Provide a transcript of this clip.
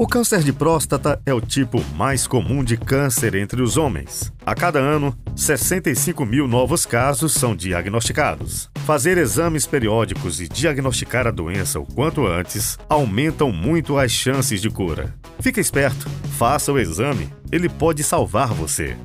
O câncer de próstata é o tipo mais comum de câncer entre os homens. A cada ano, 65 mil novos casos são diagnosticados. Fazer exames periódicos e diagnosticar a doença o quanto antes aumentam muito as chances de cura. Fique esperto, faça o exame, ele pode salvar você.